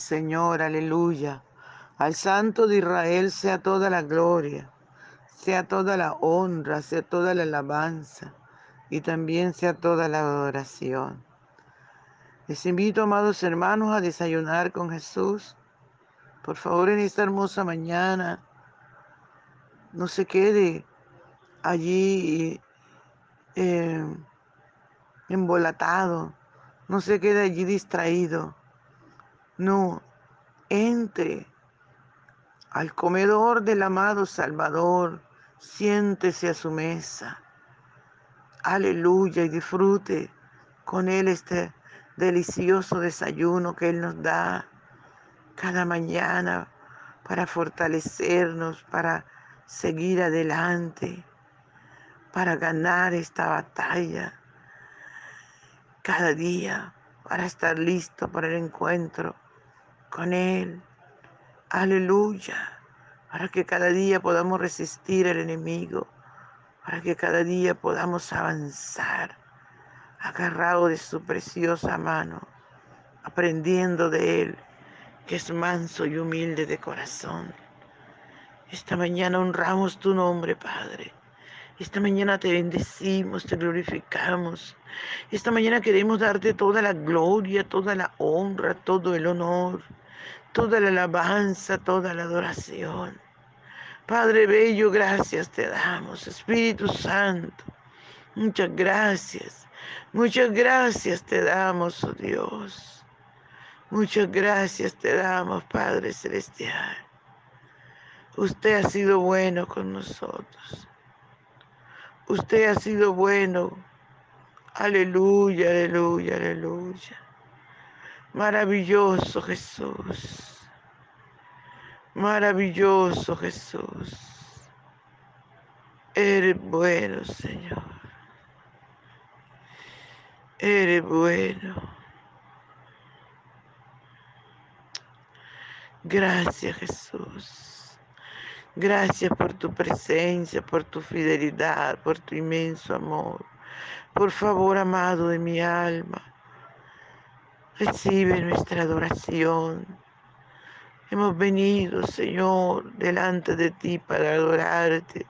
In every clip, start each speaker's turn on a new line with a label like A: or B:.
A: Señor, aleluya. Al Santo de Israel sea toda la gloria, sea toda la honra, sea toda la alabanza y también sea toda la adoración. Les invito, amados hermanos, a desayunar con Jesús. Por favor, en esta hermosa mañana, no se quede allí eh, embolatado, no se quede allí distraído. No, entre al comedor del amado Salvador, siéntese a su mesa. Aleluya y disfrute con Él este delicioso desayuno que Él nos da cada mañana para fortalecernos, para seguir adelante, para ganar esta batalla cada día, para estar listo para el encuentro con Él. Aleluya. Para que cada día podamos resistir al enemigo. Para que cada día podamos avanzar agarrado de su preciosa mano, aprendiendo de Él, que es manso y humilde de corazón. Esta mañana honramos tu nombre, Padre. Esta mañana te bendecimos, te glorificamos. Esta mañana queremos darte toda la gloria, toda la honra, todo el honor toda la alabanza, toda la adoración. Padre Bello, gracias te damos. Espíritu Santo, muchas gracias. Muchas gracias te damos, oh Dios. Muchas gracias te damos, Padre Celestial. Usted ha sido bueno con nosotros. Usted ha sido bueno. Aleluya, aleluya, aleluya. Maravilloso Jesús. Maravilloso Jesús. Eres bueno, Señor. Eres bueno. Gracias Jesús. Gracias por tu presencia, por tu fidelidad, por tu inmenso amor. Por favor, amado de mi alma, Recibe nuestra adoración. Hemos venido, Señor, delante de ti para adorarte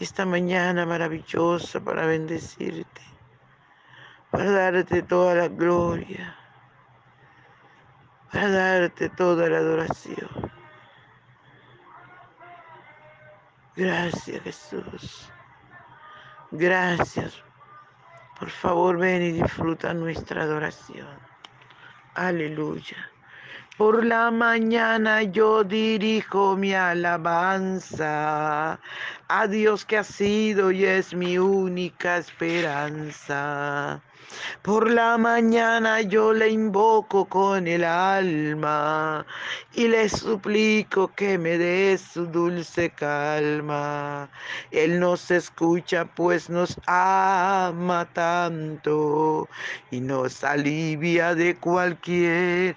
A: esta mañana maravillosa, para bendecirte, para darte toda la gloria, para darte toda la adoración. Gracias, Jesús. Gracias. Por favor, ven y disfruta nuestra adoración. Aleluya. Por la mañana yo dirijo mi alabanza a Dios que ha sido y es mi única esperanza. Por la mañana yo le invoco con el alma y le suplico que me dé su dulce calma. Él nos escucha pues nos ama tanto y nos alivia de cualquier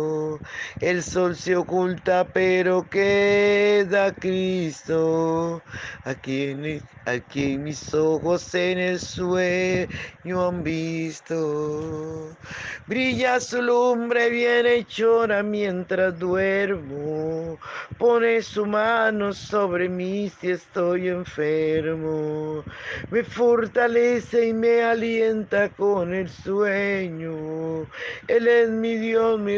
A: el sol se oculta, pero queda Cristo, a quien, a quien mis ojos en el sueño han visto. Brilla su lumbre bien hechora mientras duermo, pone su mano sobre mí si estoy enfermo, me fortalece y me alienta con el sueño. Él es mi Dios, mi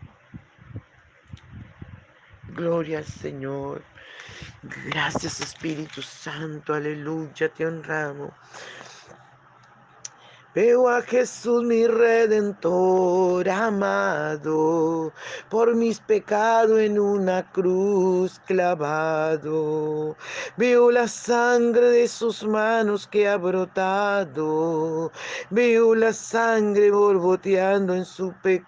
A: Gloria al Señor. Gracias Espíritu Santo, aleluya, te honramos. Veo a Jesús mi redentor amado, por mis pecados en una cruz clavado. Veo la sangre de sus manos que ha brotado. Veo la sangre borboteando en su pecado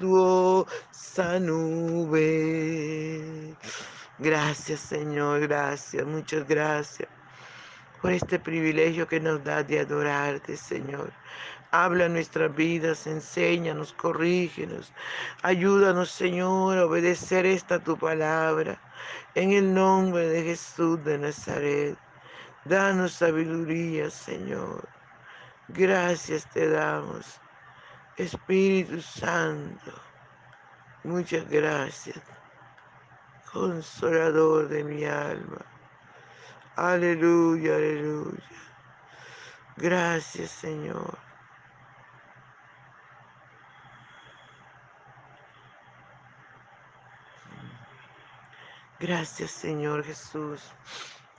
A: majestuosa nube. Gracias Señor, gracias, muchas gracias por este privilegio que nos da de adorarte Señor. Habla nuestras vidas, enséñanos, corrígenos. Ayúdanos, Señor, a obedecer esta tu palabra. En el nombre de Jesús de Nazaret. Danos sabiduría, Señor. Gracias te damos. Espíritu Santo, muchas gracias, consolador de mi alma. Aleluya, aleluya. Gracias, Señor. Gracias, Señor Jesús.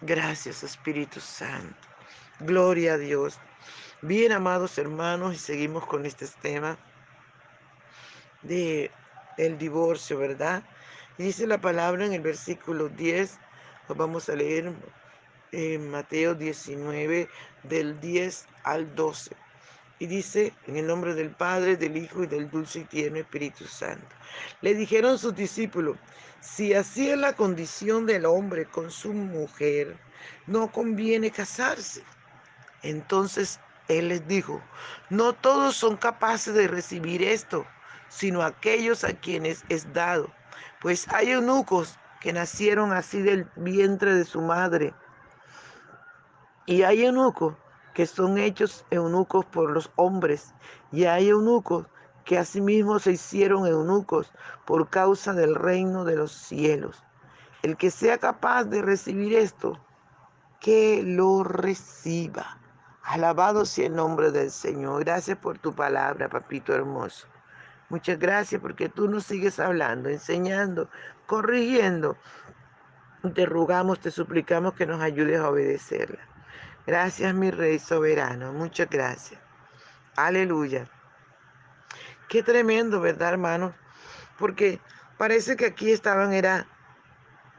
A: Gracias, Espíritu Santo. Gloria a Dios. Bien, amados hermanos, y seguimos con este tema de el divorcio, ¿verdad? dice la palabra en el versículo 10, lo vamos a leer en Mateo 19, del 10 al 12. Y dice, en el nombre del Padre, del Hijo y del dulce y tierno Espíritu Santo. Le dijeron sus discípulos, si así es la condición del hombre con su mujer, no conviene casarse. Entonces él les dijo, no todos son capaces de recibir esto, sino aquellos a quienes es dado. Pues hay eunucos que nacieron así del vientre de su madre. Y hay eunucos que son hechos eunucos por los hombres. Y hay eunucos que asimismo se hicieron eunucos por causa del reino de los cielos. El que sea capaz de recibir esto, que lo reciba. Alabado sea el nombre del Señor. Gracias por tu palabra, papito hermoso. Muchas gracias porque tú nos sigues hablando, enseñando, corrigiendo. Te rogamos, te suplicamos que nos ayudes a obedecerla. Gracias, mi Rey soberano. Muchas gracias. Aleluya. Qué tremendo, ¿verdad, hermano? Porque parece que aquí estaban, era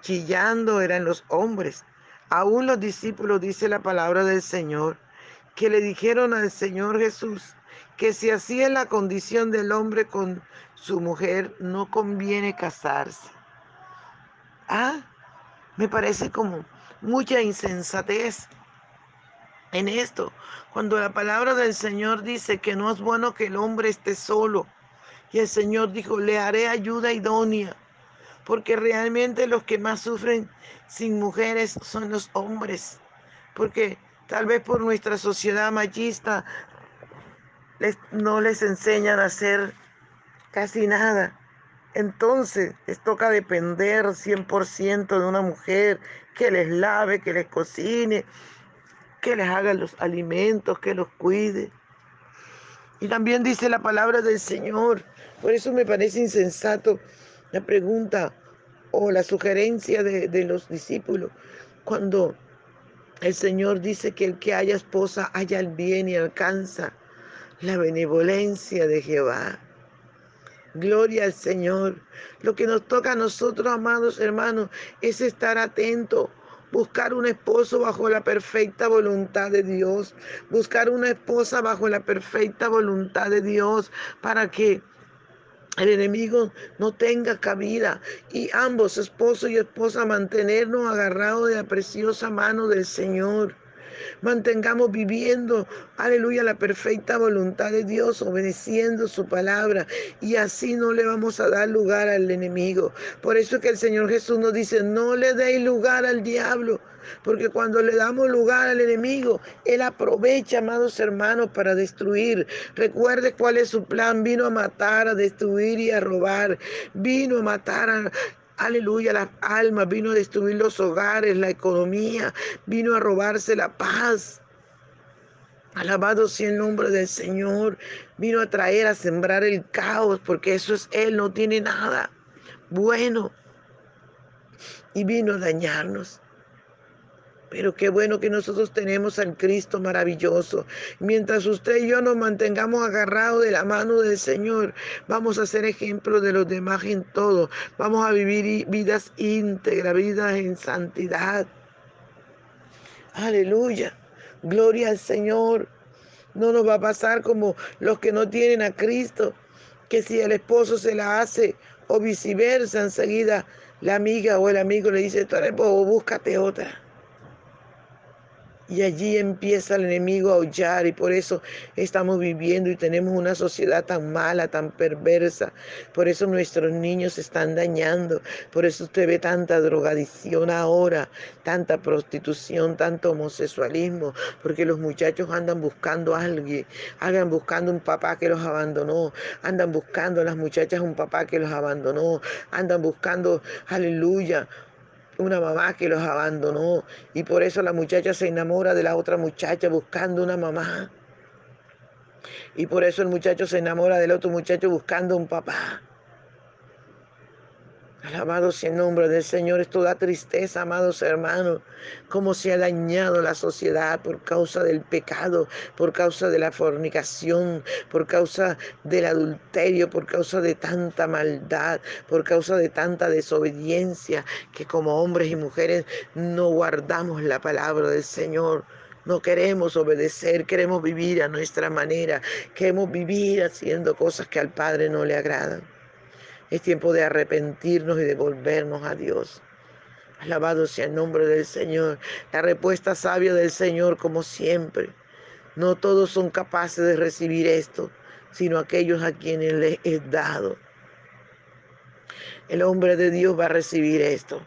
A: chillando, eran los hombres. Aún los discípulos, dice la palabra del Señor, que le dijeron al Señor Jesús que si así es la condición del hombre con su mujer, no conviene casarse. Ah, me parece como mucha insensatez en esto, cuando la palabra del Señor dice que no es bueno que el hombre esté solo. Y el Señor dijo, le haré ayuda idónea, porque realmente los que más sufren sin mujeres son los hombres, porque Tal vez por nuestra sociedad machista no les enseñan a hacer casi nada. Entonces les toca depender 100% de una mujer que les lave, que les cocine, que les haga los alimentos, que los cuide. Y también dice la palabra del Señor. Por eso me parece insensato la pregunta o la sugerencia de, de los discípulos cuando el Señor dice que el que haya esposa haya el bien y alcanza la benevolencia de Jehová. Gloria al Señor. Lo que nos toca a nosotros, amados hermanos, es estar atentos buscar un esposo bajo la perfecta voluntad de Dios, buscar una esposa bajo la perfecta voluntad de Dios para que el enemigo no tenga cabida y ambos, esposo y esposa, mantenernos agarrados de la preciosa mano del Señor. Mantengamos viviendo, aleluya, la perfecta voluntad de Dios, obedeciendo su palabra. Y así no le vamos a dar lugar al enemigo. Por eso es que el Señor Jesús nos dice, no le deis lugar al diablo. Porque cuando le damos lugar al enemigo, Él aprovecha, amados hermanos, para destruir. Recuerde cuál es su plan. Vino a matar, a destruir y a robar. Vino a matar a, aleluya, las almas, vino a destruir los hogares, la economía, vino a robarse la paz. Alabado sea el nombre del Señor. Vino a traer, a sembrar el caos, porque eso es Él, no tiene nada bueno. Y vino a dañarnos. Pero qué bueno que nosotros tenemos al Cristo maravilloso. Mientras usted y yo nos mantengamos agarrados de la mano del Señor, vamos a ser ejemplo de los demás en todo. Vamos a vivir vidas íntegras, vidas en santidad. Aleluya. Gloria al Señor. No nos va a pasar como los que no tienen a Cristo, que si el esposo se la hace o viceversa, enseguida la amiga o el amigo le dice, tú eres bobo, búscate otra. Y allí empieza el enemigo a aullar y por eso estamos viviendo y tenemos una sociedad tan mala, tan perversa. Por eso nuestros niños se están dañando. Por eso usted ve tanta drogadicción ahora, tanta prostitución, tanto homosexualismo. Porque los muchachos andan buscando a alguien, andan buscando un papá que los abandonó, andan buscando a las muchachas un papá que los abandonó, andan buscando, aleluya, una mamá que los abandonó y por eso la muchacha se enamora de la otra muchacha buscando una mamá. Y por eso el muchacho se enamora del otro muchacho buscando un papá. Alabado sea el nombre del Señor. Esto da tristeza, amados hermanos, cómo se ha dañado la sociedad por causa del pecado, por causa de la fornicación, por causa del adulterio, por causa de tanta maldad, por causa de tanta desobediencia, que como hombres y mujeres no guardamos la palabra del Señor. No queremos obedecer, queremos vivir a nuestra manera, queremos vivir haciendo cosas que al Padre no le agradan. Es tiempo de arrepentirnos y de volvernos a Dios. Alabado sea el nombre del Señor. La respuesta sabia del Señor, como siempre. No todos son capaces de recibir esto, sino aquellos a quienes les es dado. El hombre de Dios va a recibir esto.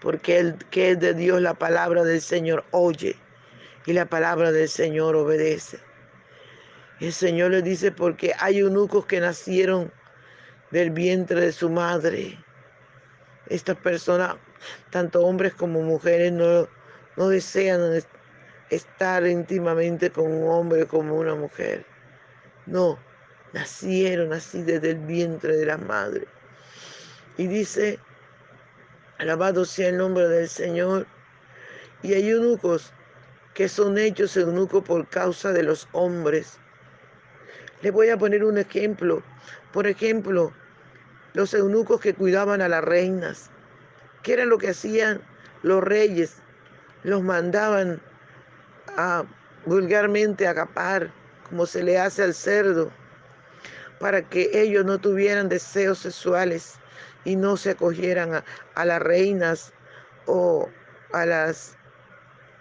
A: Porque el que es de Dios, la palabra del Señor oye y la palabra del Señor obedece. El Señor le dice porque hay eunucos que nacieron del vientre de su madre. Estas personas, tanto hombres como mujeres, no, no desean estar íntimamente con un hombre como una mujer. No, nacieron así desde el vientre de la madre. Y dice, alabado sea el nombre del Señor. Y hay eunucos que son hechos eunucos por causa de los hombres. Les voy a poner un ejemplo. Por ejemplo, los eunucos que cuidaban a las reinas. ¿Qué era lo que hacían los reyes? Los mandaban a vulgarmente a capar, como se le hace al cerdo, para que ellos no tuvieran deseos sexuales y no se acogieran a, a las reinas o a las,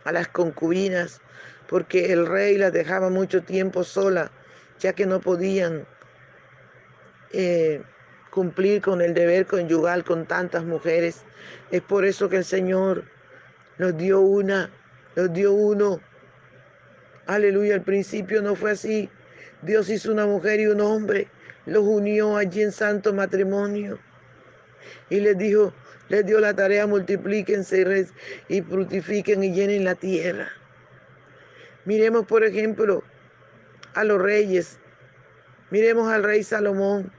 A: a las concubinas, porque el rey las dejaba mucho tiempo sola, ya que no podían eh, cumplir con el deber conyugal con tantas mujeres. Es por eso que el Señor nos dio una, nos dio uno. Aleluya, al principio no fue así. Dios hizo una mujer y un hombre, los unió allí en santo matrimonio y les dijo, les dio la tarea, multiplíquense y fructifiquen y llenen la tierra. Miremos, por ejemplo, a los reyes. Miremos al rey Salomón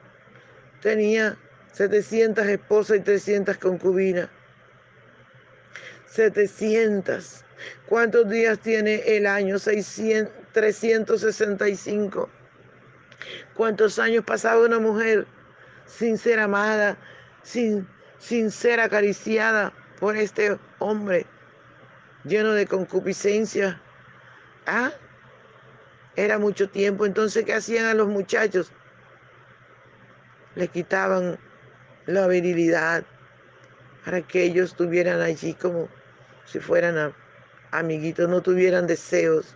A: tenía 700 esposas y 300 concubinas. 700. ¿Cuántos días tiene el año? 600, 365. ¿Cuántos años pasaba una mujer sin ser amada, sin, sin ser acariciada por este hombre lleno de concupiscencia? ¿Ah? Era mucho tiempo. Entonces, ¿qué hacían a los muchachos? le quitaban la virilidad para que ellos estuvieran allí como si fueran amiguitos, no tuvieran deseos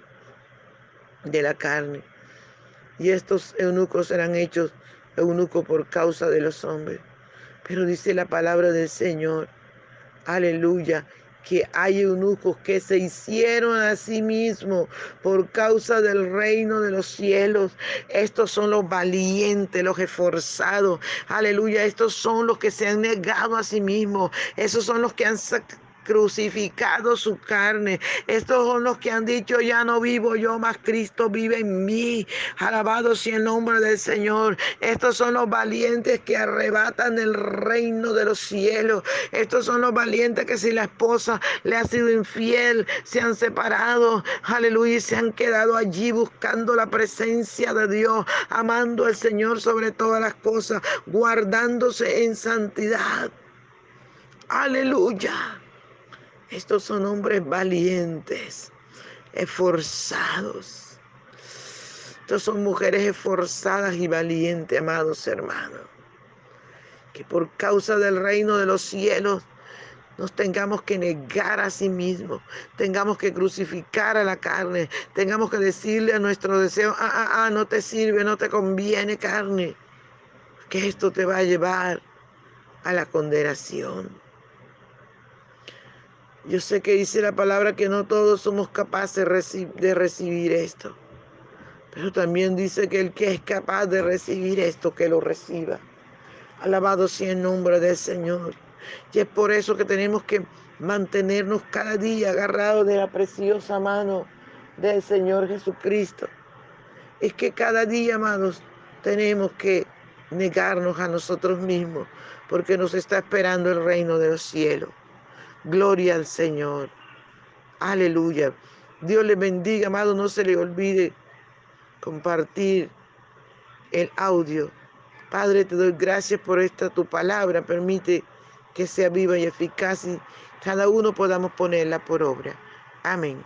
A: de la carne. Y estos eunucos eran hechos eunucos por causa de los hombres. Pero dice la palabra del Señor, aleluya, que hay eunucos que se hicieron a sí mismos por causa del reino de los cielos. Estos son los valientes, los esforzados. Aleluya, estos son los que se han negado a sí mismos. Esos son los que han crucificado su carne. Estos son los que han dicho, ya no vivo yo, más Cristo vive en mí. Alabado sea el nombre del Señor. Estos son los valientes que arrebatan el reino de los cielos. Estos son los valientes que si la esposa le ha sido infiel, se han separado. Aleluya, y se han quedado allí buscando la presencia de Dios, amando al Señor sobre todas las cosas, guardándose en santidad. Aleluya. Estos son hombres valientes, esforzados. Estos son mujeres esforzadas y valientes, amados hermanos. Que por causa del reino de los cielos nos tengamos que negar a sí mismos, tengamos que crucificar a la carne, tengamos que decirle a nuestro deseo, ah, ah, ah, no te sirve, no te conviene carne, que esto te va a llevar a la condenación. Yo sé que dice la palabra que no todos somos capaces de recibir esto. Pero también dice que el que es capaz de recibir esto, que lo reciba. Alabado sea el nombre del Señor. Y es por eso que tenemos que mantenernos cada día agarrados de la preciosa mano del Señor Jesucristo. Es que cada día, amados, tenemos que negarnos a nosotros mismos, porque nos está esperando el reino de los cielos. Gloria al Señor. Aleluya. Dios le bendiga, amado. No se le olvide compartir el audio. Padre, te doy gracias por esta tu palabra. Permite que sea viva y eficaz y cada uno podamos ponerla por obra. Amén.